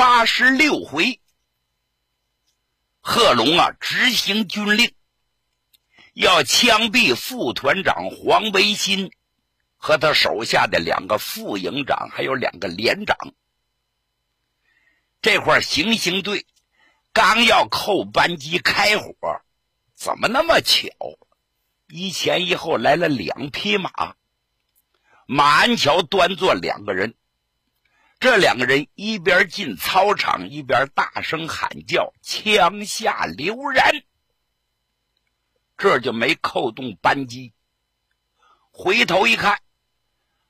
八十六回，贺龙啊，执行军令，要枪毙副团长黄维新和他手下的两个副营长，还有两个连长。这块行刑队刚要扣扳机开火，怎么那么巧？一前一后来了两匹马，马鞍桥端坐两个人。这两个人一边进操场，一边大声喊叫，枪下留人。这就没扣动扳机。回头一看，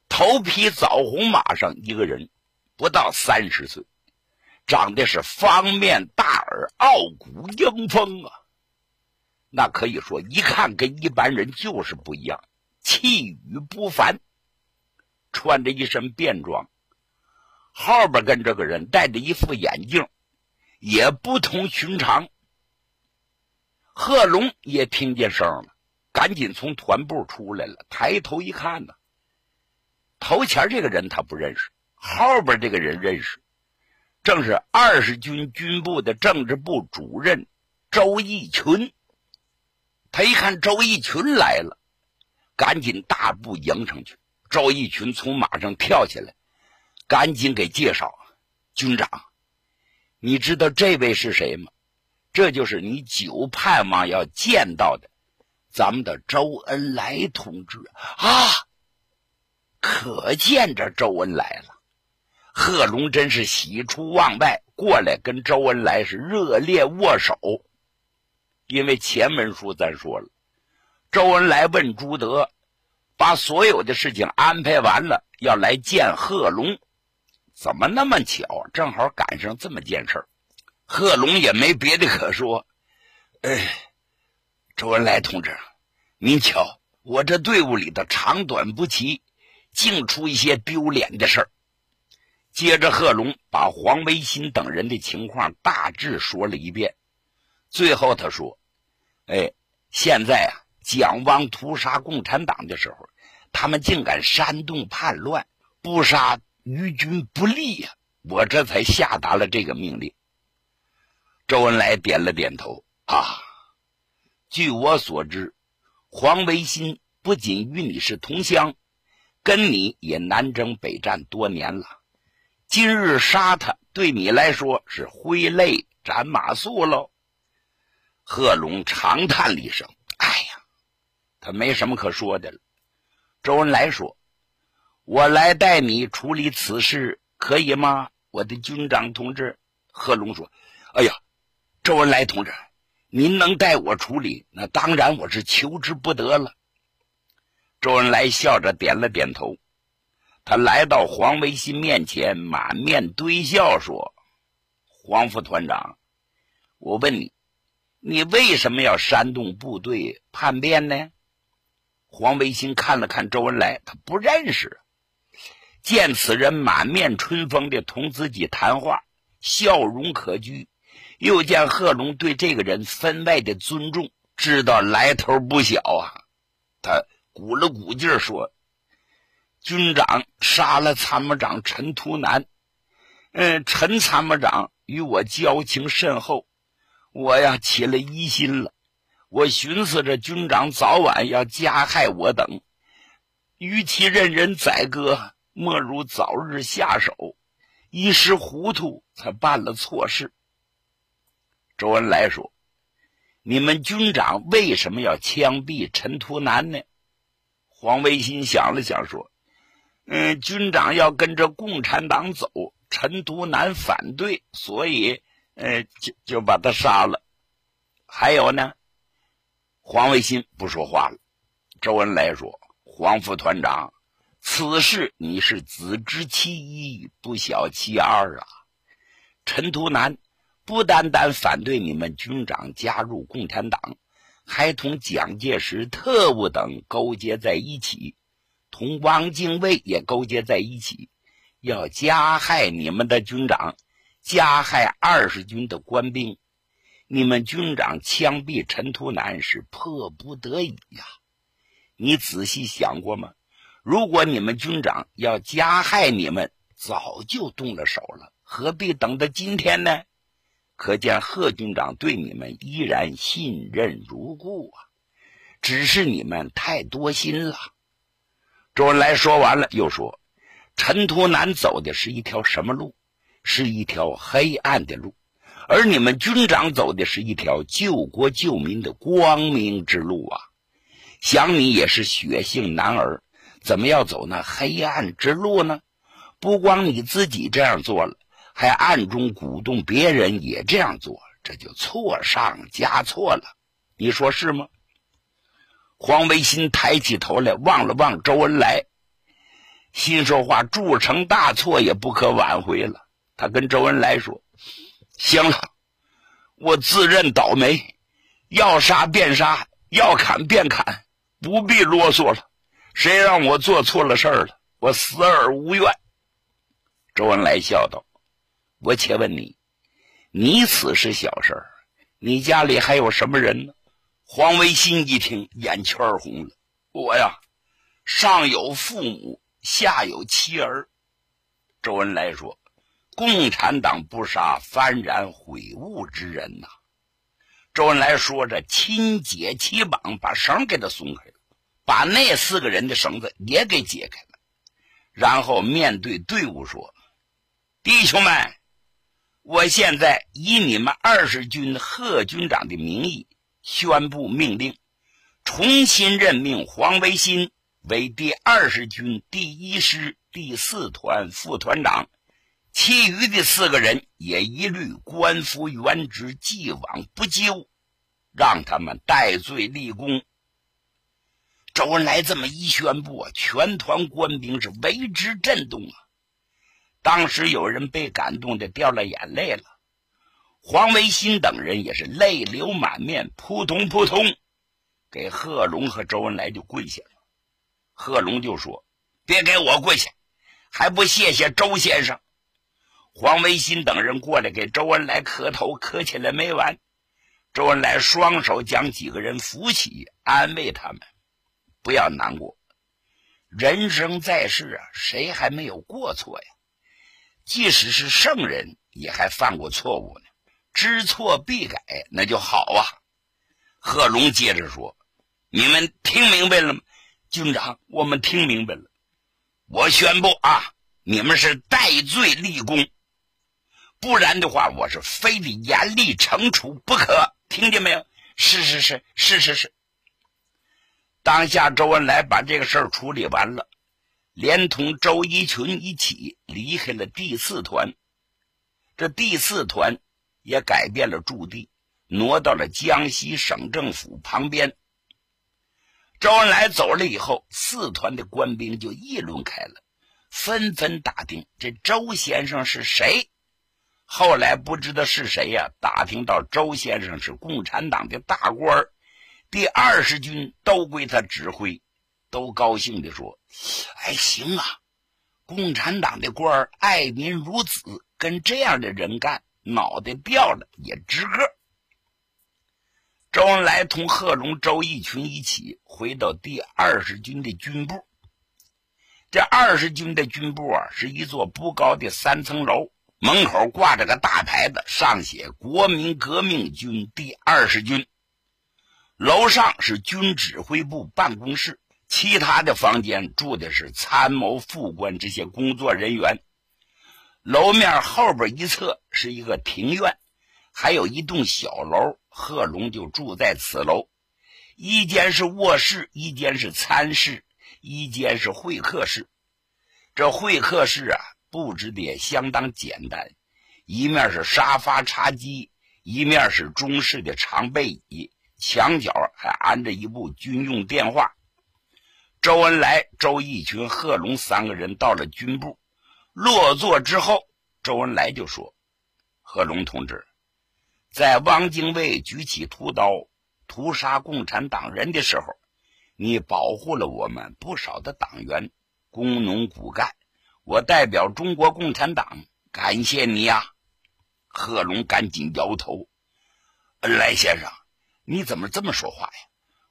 头匹枣红马上一个人，不到三十岁，长得是方面大耳、傲骨英风啊。那可以说，一看跟一般人就是不一样，气宇不凡，穿着一身便装。后边跟这个人戴着一副眼镜，也不同寻常。贺龙也听见声了，赶紧从团部出来了。抬头一看呢，头前这个人他不认识，后边这个人认识，正是二十军军部的政治部主任周义群。他一看周义群来了，赶紧大步迎上去。周义群从马上跳下来。赶紧给介绍，军长，你知道这位是谁吗？这就是你久盼望要见到的，咱们的周恩来同志啊！可见着周恩来了，贺龙真是喜出望外，过来跟周恩来是热烈握手。因为前文书咱说了，周恩来问朱德，把所有的事情安排完了，要来见贺龙。怎么那么巧？正好赶上这么件事贺龙也没别的可说。哎，周恩来同志，您瞧，我这队伍里的长短不齐，净出一些丢脸的事儿。接着，贺龙把黄维新等人的情况大致说了一遍。最后，他说：“哎，现在啊，蒋汪屠杀共产党的时候，他们竟敢煽动叛乱，不杀。”于军不利呀！我这才下达了这个命令。周恩来点了点头。啊，据我所知，黄维新不仅与你是同乡，跟你也南征北战多年了。今日杀他，对你来说是挥泪斩马谡喽。贺龙长叹了一声：“哎呀，他没什么可说的了。”周恩来说。我来代你处理此事，可以吗，我的军长同志？贺龙说：“哎呀，周恩来同志，您能代我处理，那当然我是求之不得了。”周恩来笑着点了点头，他来到黄维新面前，满面堆笑说：“黄副团长，我问你，你为什么要煽动部队叛变呢？”黄维新看了看周恩来，他不认识。见此人满面春风的同自己谈话，笑容可掬；又见贺龙对这个人分外的尊重，知道来头不小啊。他鼓了鼓劲说：“军长杀了参谋长陈图南，嗯，陈参谋长与我交情甚厚，我呀起了疑心了。我寻思着军长早晚要加害我等，与其任人宰割。”莫如早日下手，一时糊涂才办了错事。周恩来说：“你们军长为什么要枪毙陈图南呢？”黄维新想了想说：“嗯，军长要跟着共产党走，陈图南反对，所以，呃，就就把他杀了。还有呢？”黄维新不说话了。周恩来说：“黄副团长。”此事你是只知其一，不晓其二啊！陈图南不单单反对你们军长加入共产党，还同蒋介石特务等勾结在一起，同汪精卫也勾结在一起，要加害你们的军长，加害二十军的官兵。你们军长枪毙陈图南是迫不得已呀！你仔细想过吗？如果你们军长要加害你们，早就动了手了，何必等到今天呢？可见贺军长对你们依然信任如故啊！只是你们太多心了。周恩来说完了，又说：“陈图南走的是一条什么路？是一条黑暗的路。”而你们军长走的是一条救国救民的光明之路啊！想你也是血性男儿，怎么要走那黑暗之路呢？不光你自己这样做了，还暗中鼓动别人也这样做，这就错上加错了。你说是吗？黄维新抬起头来望了望周恩来，心说话铸成大错也不可挽回了。他跟周恩来说。行了，我自认倒霉，要杀便杀，要砍便砍，不必啰嗦了。谁让我做错了事儿了？我死而无怨。周恩来笑道：“我且问你，你死是小事儿，你家里还有什么人呢？”黄维新一听，眼圈红了。我呀，上有父母，下有妻儿。周恩来说。共产党不杀幡然悔悟之人呐！周恩来说着，亲解其绑，把绳给他松开了，把那四个人的绳子也给解开了，然后面对队伍说：“弟兄们，我现在以你们二十军贺军长的名义宣布命令，重新任命黄维新为第二十军第一师第四团副团长。”其余的四个人也一律官复原职，既往不咎，让他们戴罪立功。周恩来这么一宣布啊，全团官兵是为之震动啊！当时有人被感动的掉了眼泪了，黄维新等人也是泪流满面，扑通扑通给贺龙和周恩来就跪下了。贺龙就说：“别给我跪下，还不谢谢周先生。”黄维新等人过来给周恩来磕头，磕起来没完。周恩来双手将几个人扶起，安慰他们：“不要难过，人生在世啊，谁还没有过错呀？即使是圣人，也还犯过错误呢。知错必改，那就好啊。”贺龙接着说：“你们听明白了吗？军长，我们听明白了。我宣布啊，你们是戴罪立功。”不然的话，我是非得严厉惩处不可。听见没有？是是是是是是。当下周恩来把这个事儿处理完了，连同周一群一起离开了第四团。这第四团也改变了驻地，挪到了江西省政府旁边。周恩来走了以后，四团的官兵就议论开了，纷纷打听这周先生是谁。后来不知道是谁呀，打听到周先生是共产党的大官儿第二十军都归他指挥，都高兴地说：“哎，行啊，共产党的官爱民如子，跟这样的人干，脑袋掉了也值个。”周恩来同贺龙、周逸群一起回到第二十军的军部。这二十军的军部啊，是一座不高的三层楼。门口挂着个大牌子，上写“国民革命军第二十军”。楼上是军指挥部办公室，其他的房间住的是参谋、副官这些工作人员。楼面后边一侧是一个庭院，还有一栋小楼，贺龙就住在此楼。一间是卧室，一间是餐室，一间是会客室。这会客室啊。布置的也相当简单，一面是沙发茶几，一面是中式的长背椅，墙角还安着一部军用电话。周恩来、周逸群、贺龙三个人到了军部，落座之后，周恩来就说：“贺龙同志，在汪精卫举起屠刀屠杀共产党人的时候，你保护了我们不少的党员、工农骨干。我代表中国共产党感谢你呀！贺龙赶紧摇头。恩来先生，你怎么这么说话呀？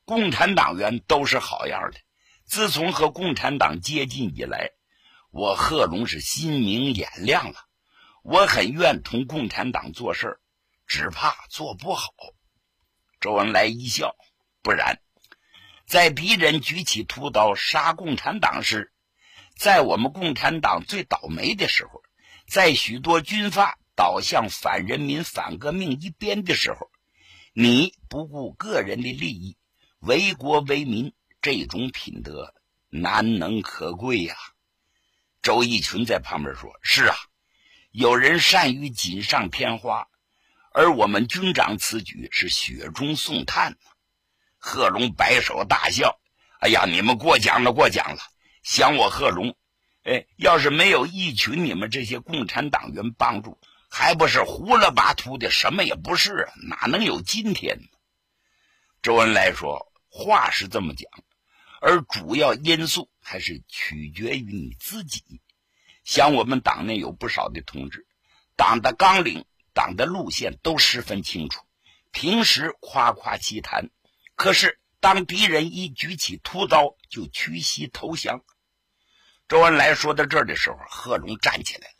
共产党员都是好样的。自从和共产党接近以来，我贺龙是心明眼亮了。我很愿同共产党做事只怕做不好。周恩来一笑，不然，在敌人举起屠刀杀共产党时，在我们共产党最倒霉的时候，在许多军阀倒向反人民、反革命一边的时候，你不顾个人的利益，为国为民，这种品德难能可贵呀。周逸群在旁边说：“是啊，有人善于锦上添花，而我们军长此举是雪中送炭。”贺龙摆手大笑：“哎呀，你们过奖了，过奖了。”想我贺龙，哎，要是没有一群你们这些共产党员帮助，还不是糊了八涂的，什么也不是，哪能有今天呢？周恩来说话是这么讲，而主要因素还是取决于你自己。像我们党内有不少的同志，党的纲领、党的路线都十分清楚，平时夸夸其谈，可是。当敌人一举起屠刀，就屈膝投降。周恩来说到这儿的时候，贺龙站起来了，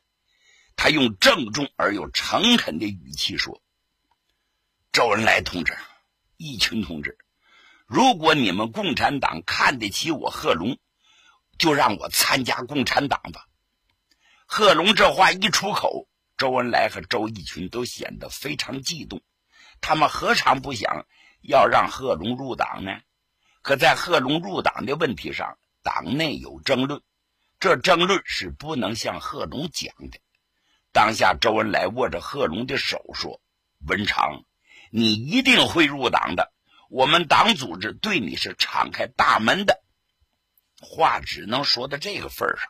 他用郑重而又诚恳的语气说：“周恩来同志，义群同志，如果你们共产党看得起我贺龙，就让我参加共产党吧。”贺龙这话一出口，周恩来和周逸群都显得非常激动，他们何尝不想？要让贺龙入党呢，可在贺龙入党的问题上，党内有争论，这争论是不能向贺龙讲的。当下，周恩来握着贺龙的手说：“文长，你一定会入党的，我们党组织对你是敞开大门的。”话只能说到这个份上。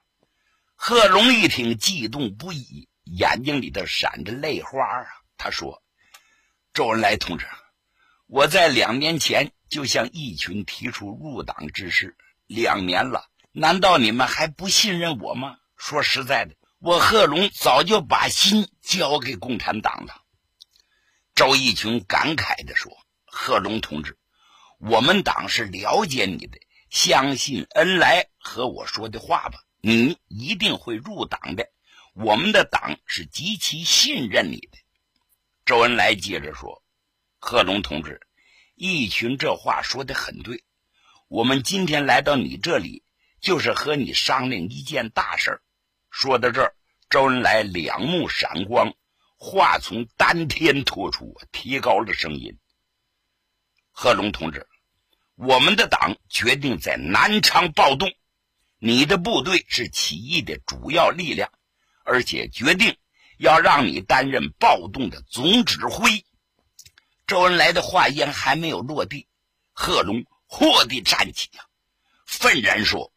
贺龙一听，激动不已，眼睛里头闪着泪花啊。他说：“周恩来同志。”我在两年前就向义群提出入党之事，两年了，难道你们还不信任我吗？说实在的，我贺龙早就把心交给共产党了。周义群感慨地说：“贺龙同志，我们党是了解你的，相信恩来和我说的话吧，你一定会入党的。我们的党是极其信任你的。”周恩来接着说。贺龙同志，义群这话说的很对。我们今天来到你这里，就是和你商量一件大事说到这儿，周恩来两目闪光，话从丹田脱出，提高了声音：“贺龙同志，我们的党决定在南昌暴动，你的部队是起义的主要力量，而且决定要让你担任暴动的总指挥。”周恩来的话音还没有落地，贺龙霍地站起呀，愤然说：“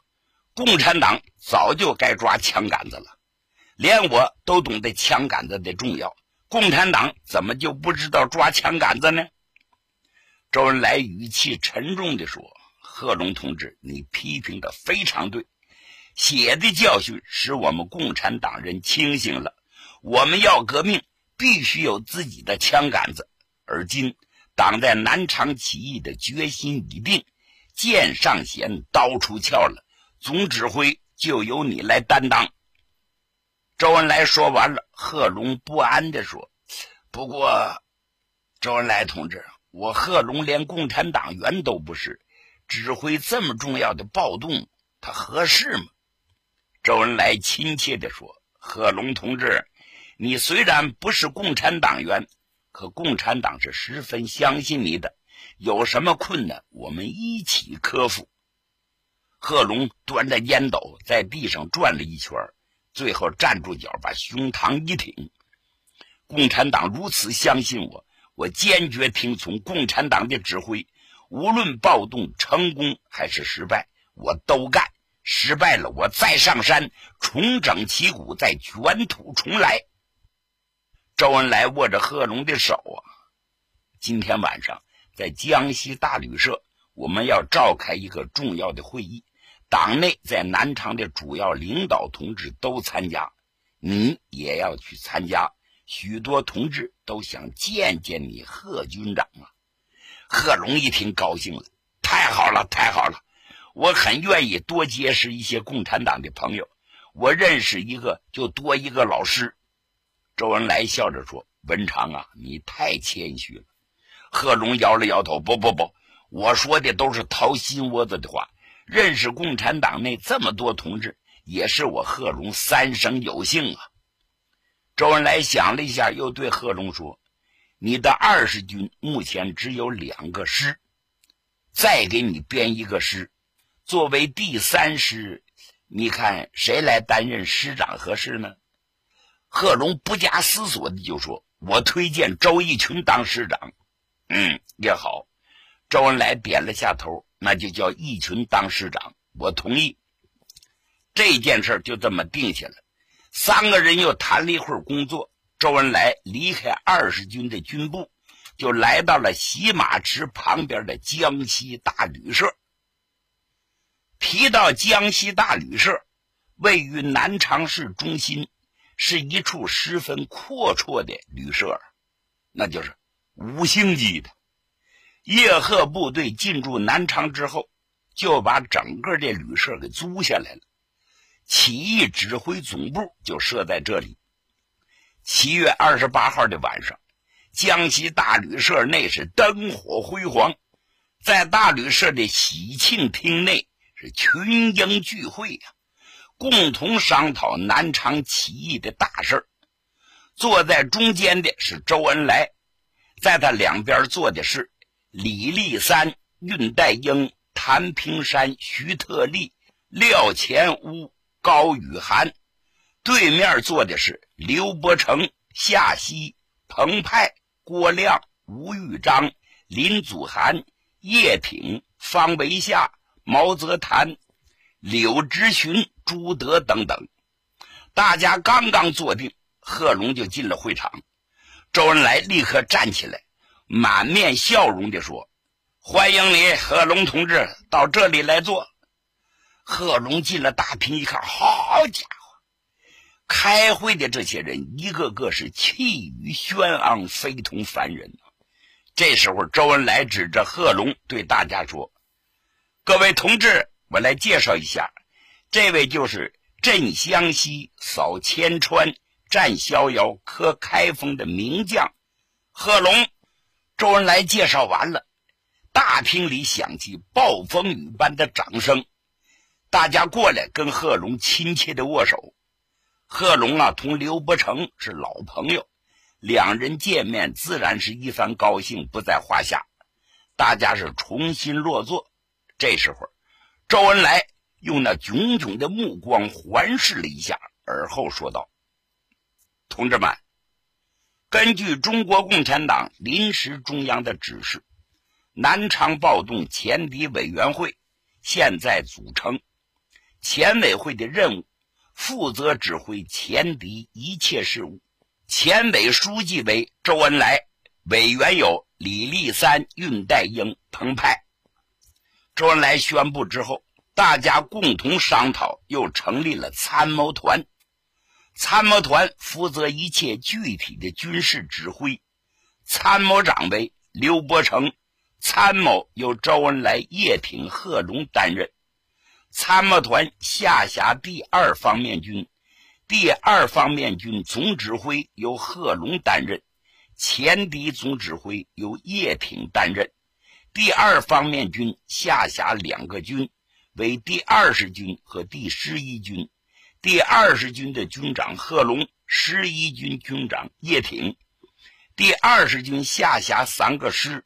共产党早就该抓枪杆子了，连我都懂得枪杆子的重要，共产党怎么就不知道抓枪杆子呢？”周恩来语气沉重地说：“贺龙同志，你批评的非常对，血的教训使我们共产党人清醒了，我们要革命，必须有自己的枪杆子。”而今，党在南昌起义的决心已定，剑上弦，刀出鞘了。总指挥就由你来担当。周恩来说完了，贺龙不安地说：“不过，周恩来同志，我贺龙连共产党员都不是，指挥这么重要的暴动，他合适吗？”周恩来亲切地说：“贺龙同志，你虽然不是共产党员。”可共产党是十分相信你的，有什么困难，我们一起克服。贺龙端着烟斗在地上转了一圈，最后站住脚，把胸膛一挺。共产党如此相信我，我坚决听从共产党的指挥，无论暴动成功还是失败，我都干。失败了，我再上山重整旗鼓，再卷土重来。周恩来握着贺龙的手啊，今天晚上在江西大旅社，我们要召开一个重要的会议，党内在南昌的主要领导同志都参加，你也要去参加。许多同志都想见见你，贺军长啊！贺龙一听高兴了，太好了，太好了！我很愿意多结识一些共产党的朋友。我认识一个就多一个老师。周恩来笑着说：“文长啊，你太谦虚了。”贺龙摇了摇头：“不不不，我说的都是掏心窝子的话。认识共产党内这么多同志，也是我贺龙三生有幸啊。”周恩来想了一下，又对贺龙说：“你的二十军目前只有两个师，再给你编一个师，作为第三师，你看谁来担任师长合适呢？”贺龙不加思索的就说：“我推荐周逸群当师长。”嗯，也好。周恩来点了下头，那就叫义群当师长，我同意。这件事就这么定下了。三个人又谈了一会儿工作，周恩来离开二十军的军部，就来到了洗马池旁边的江西大旅社。提到江西大旅社，位于南昌市中心，是一处十分阔绰的旅社，那就是五星级的。叶赫部队进驻南昌之后，就把整个这旅社给租下来了。起义指挥总部就设在这里。七月二十八号的晚上，江西大旅社内是灯火辉煌，在大旅社的喜庆厅内是群英聚会呀，共同商讨南昌起义的大事坐在中间的是周恩来，在他两边坐的是李立三、恽代英、谭平山、徐特立、廖乾乌。高宇涵对面坐的是刘伯承、夏曦、彭湃、郭亮、吴玉章、林祖涵、叶挺、方维夏、毛泽谭、柳直荀、朱德等等。大家刚刚坐定，贺龙就进了会场。周恩来立刻站起来，满面笑容地说：“欢迎你，贺龙同志，到这里来坐。”贺龙进了大厅，一看，好家伙！开会的这些人一个个是气宇轩昂，非同凡人。这时候，周恩来指着贺龙对大家说：“各位同志，我来介绍一下，这位就是镇湘西、扫千川、战逍遥、克开封的名将贺龙。”周恩来介绍完了，大厅里响起暴风雨般的掌声。大家过来跟贺龙亲切的握手。贺龙啊，同刘伯承是老朋友，两人见面自然是一番高兴不在话下。大家是重新落座。这时候，周恩来用那炯炯的目光环视了一下，而后说道：“同志们，根据中国共产党临时中央的指示，南昌暴动前敌委员会现在组成。”前委会的任务，负责指挥前敌一切事务。前委书记为周恩来，委员有李立三、恽代英、彭湃。周恩来宣布之后，大家共同商讨，又成立了参谋团。参谋团负责一切具体的军事指挥，参谋长为刘伯承，参谋由周恩来、叶挺、贺龙担任。参谋团下辖第二方面军，第二方面军总指挥由贺龙担任，前敌总指挥由叶挺担任。第二方面军下辖两个军，为第二十军和第十一军。第二十军的军长贺龙，十一军军长叶挺。第二十军下辖三个师，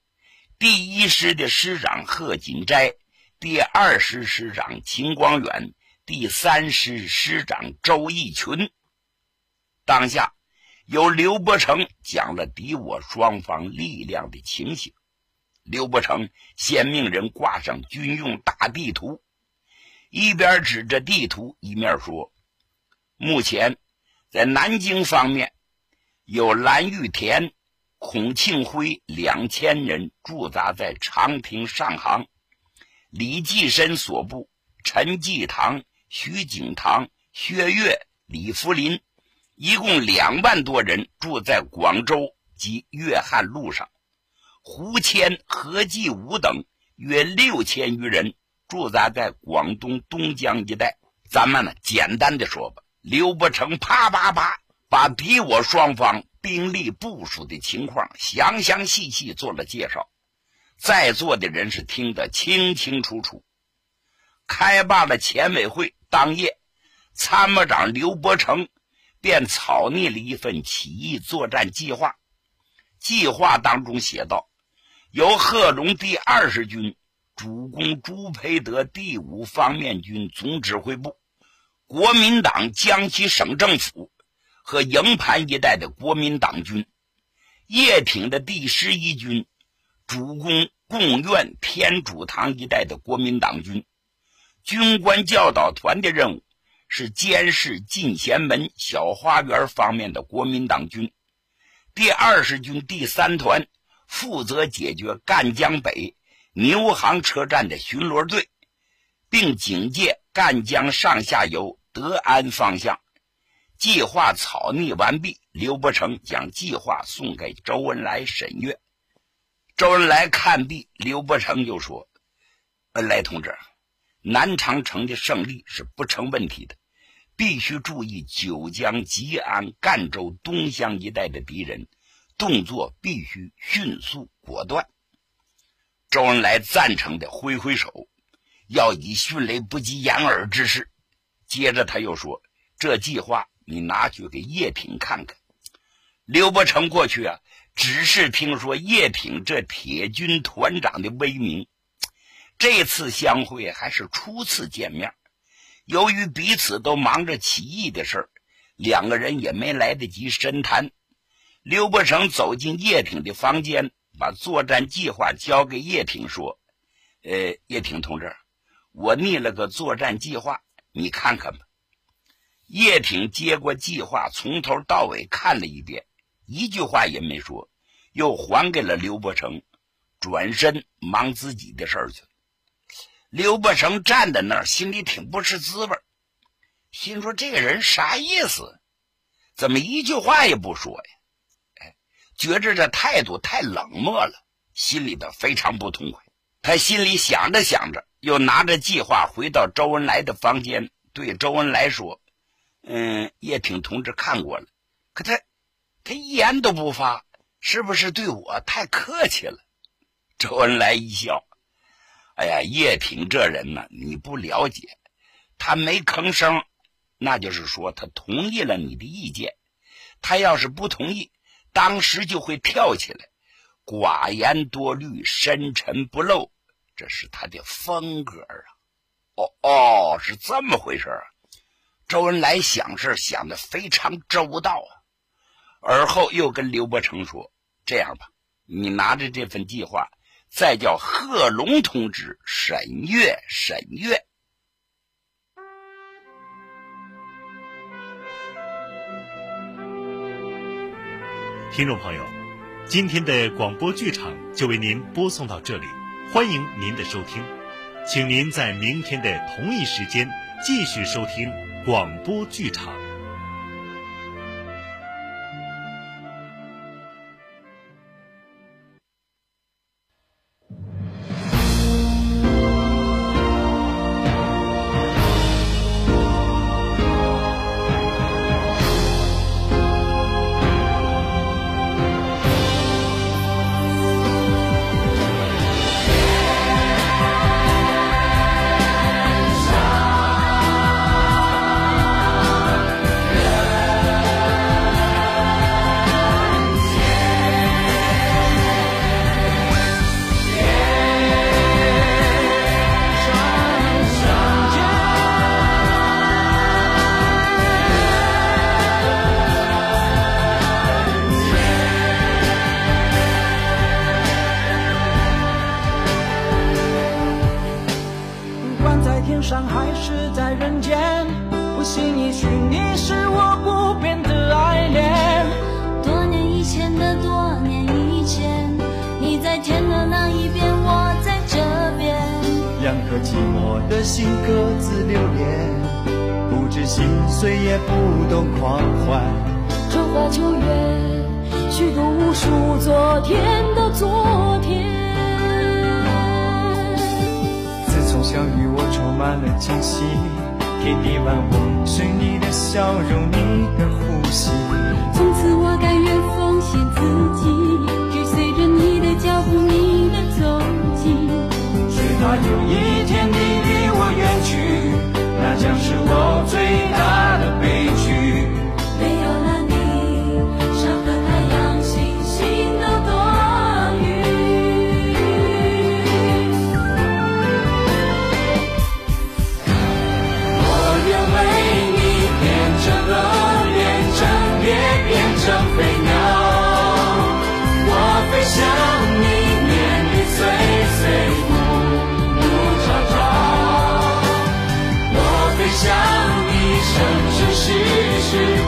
第一师的师长贺锦斋。第二师师长秦光远，第三师师长周逸群。当下由刘伯承讲了敌我双方力量的情形。刘伯承先命人挂上军用大地图，一边指着地图，一面说：“目前在南京方面，有蓝玉田、孔庆辉两千人驻扎在长平上杭，李济深所部陈济堂、徐景堂、薛岳、李福林，一共两万多人住在广州及粤汉路上。胡谦、何继武等约六千余人驻扎在广东东江一带。咱们呢，简单的说吧，刘伯承啪啪啪把敌我双方兵力部署的情况详详细细做了介绍，在座的人是听得清清楚楚。开罢了前委会，当夜，参谋长刘伯承便草拟了一份起义作战计划。计划当中写道。由贺龙第二十军主攻朱培德第五方面军总指挥部、国民党江西省政府和营盘一带的国民党军；叶挺的第十一军主攻贡院天主堂一带的国民党军。军官教导团的任务是监视进贤门小花园方面的国民党军。第二十军第三团。负责解决赣江北牛行车站的巡逻队，并警戒赣江上下游德安方向。计划草拟完毕，刘伯承将计划送给周恩来审阅。周恩来看毕，刘伯承就说：“恩来同志，南长城的胜利是不成问题的，必须注意九江、吉安、赣州东乡一带的敌人。”动作必须迅速果断。周恩来赞成的挥挥手，要以迅雷不及掩耳之势。接着他又说：“这计划你拿去给叶挺看看。”刘伯承过去啊，只是听说叶挺这铁军团长的威名，这次相会还是初次见面。由于彼此都忙着起义的事儿，两个人也没来得及深谈。刘伯承走进叶挺的房间，把作战计划交给叶挺，说：“呃，叶挺同志，我拟了个作战计划，你看看吧。”叶挺接过计划，从头到尾看了一遍，一句话也没说，又还给了刘伯承，转身忙自己的事儿去了。刘伯承站在那儿，心里挺不是滋味心说：“这个人啥意思？怎么一句话也不说呀？”哎觉着这态度太冷漠了，心里头非常不痛快。他心里想着想着，又拿着计划回到周恩来的房间，对周恩来说：“嗯，叶挺同志看过了，可他他一言都不发，是不是对我太客气了？”周恩来一笑：“哎呀，叶挺这人呢，你不了解，他没吭声，那就是说他同意了你的意见。他要是不同意。”当时就会跳起来，寡言多虑，深沉不露，这是他的风格啊！哦哦，是这么回事啊！周恩来想事想的非常周到啊。而后又跟刘伯承说：“这样吧，你拿着这份计划，再叫贺龙同志审阅审阅。”听众朋友，今天的广播剧场就为您播送到这里，欢迎您的收听，请您在明天的同一时间继续收听广播剧场。春花秋月，虚度无数昨天的昨天。自从相遇，我充满了惊喜，天地万物是你的笑容，你的呼吸。从此我甘愿奉献自己，追随着你的脚步，你的踪迹。只怕有一天你离我远去，那将是我最大的悲剧。生生世世，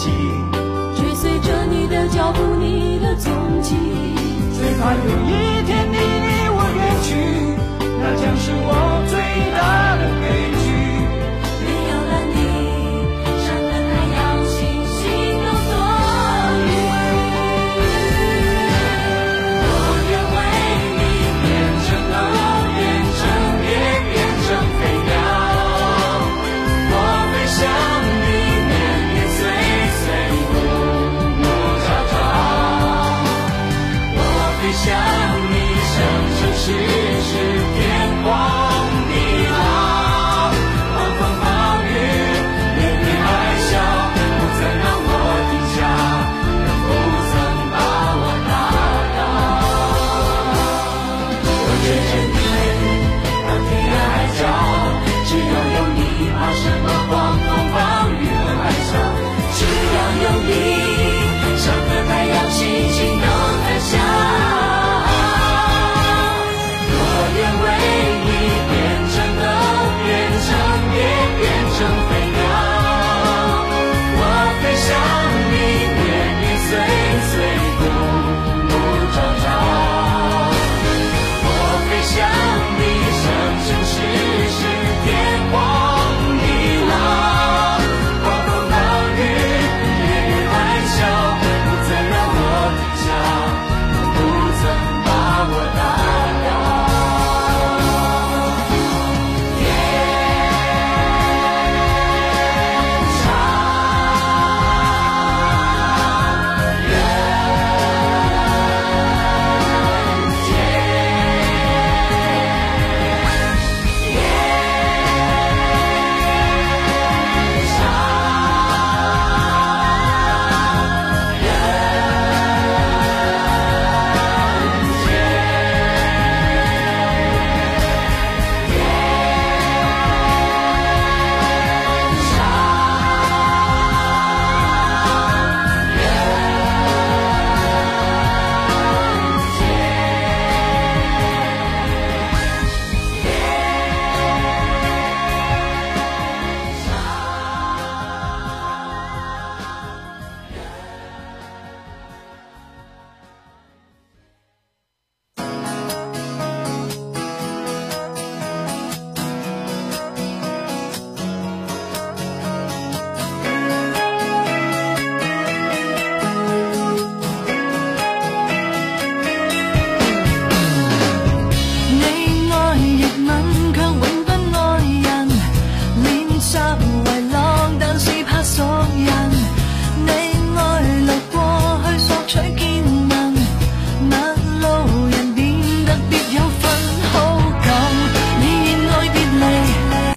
自己，追随着你的脚步，你的踪迹。最怕有一天你离我远去，那将是我最大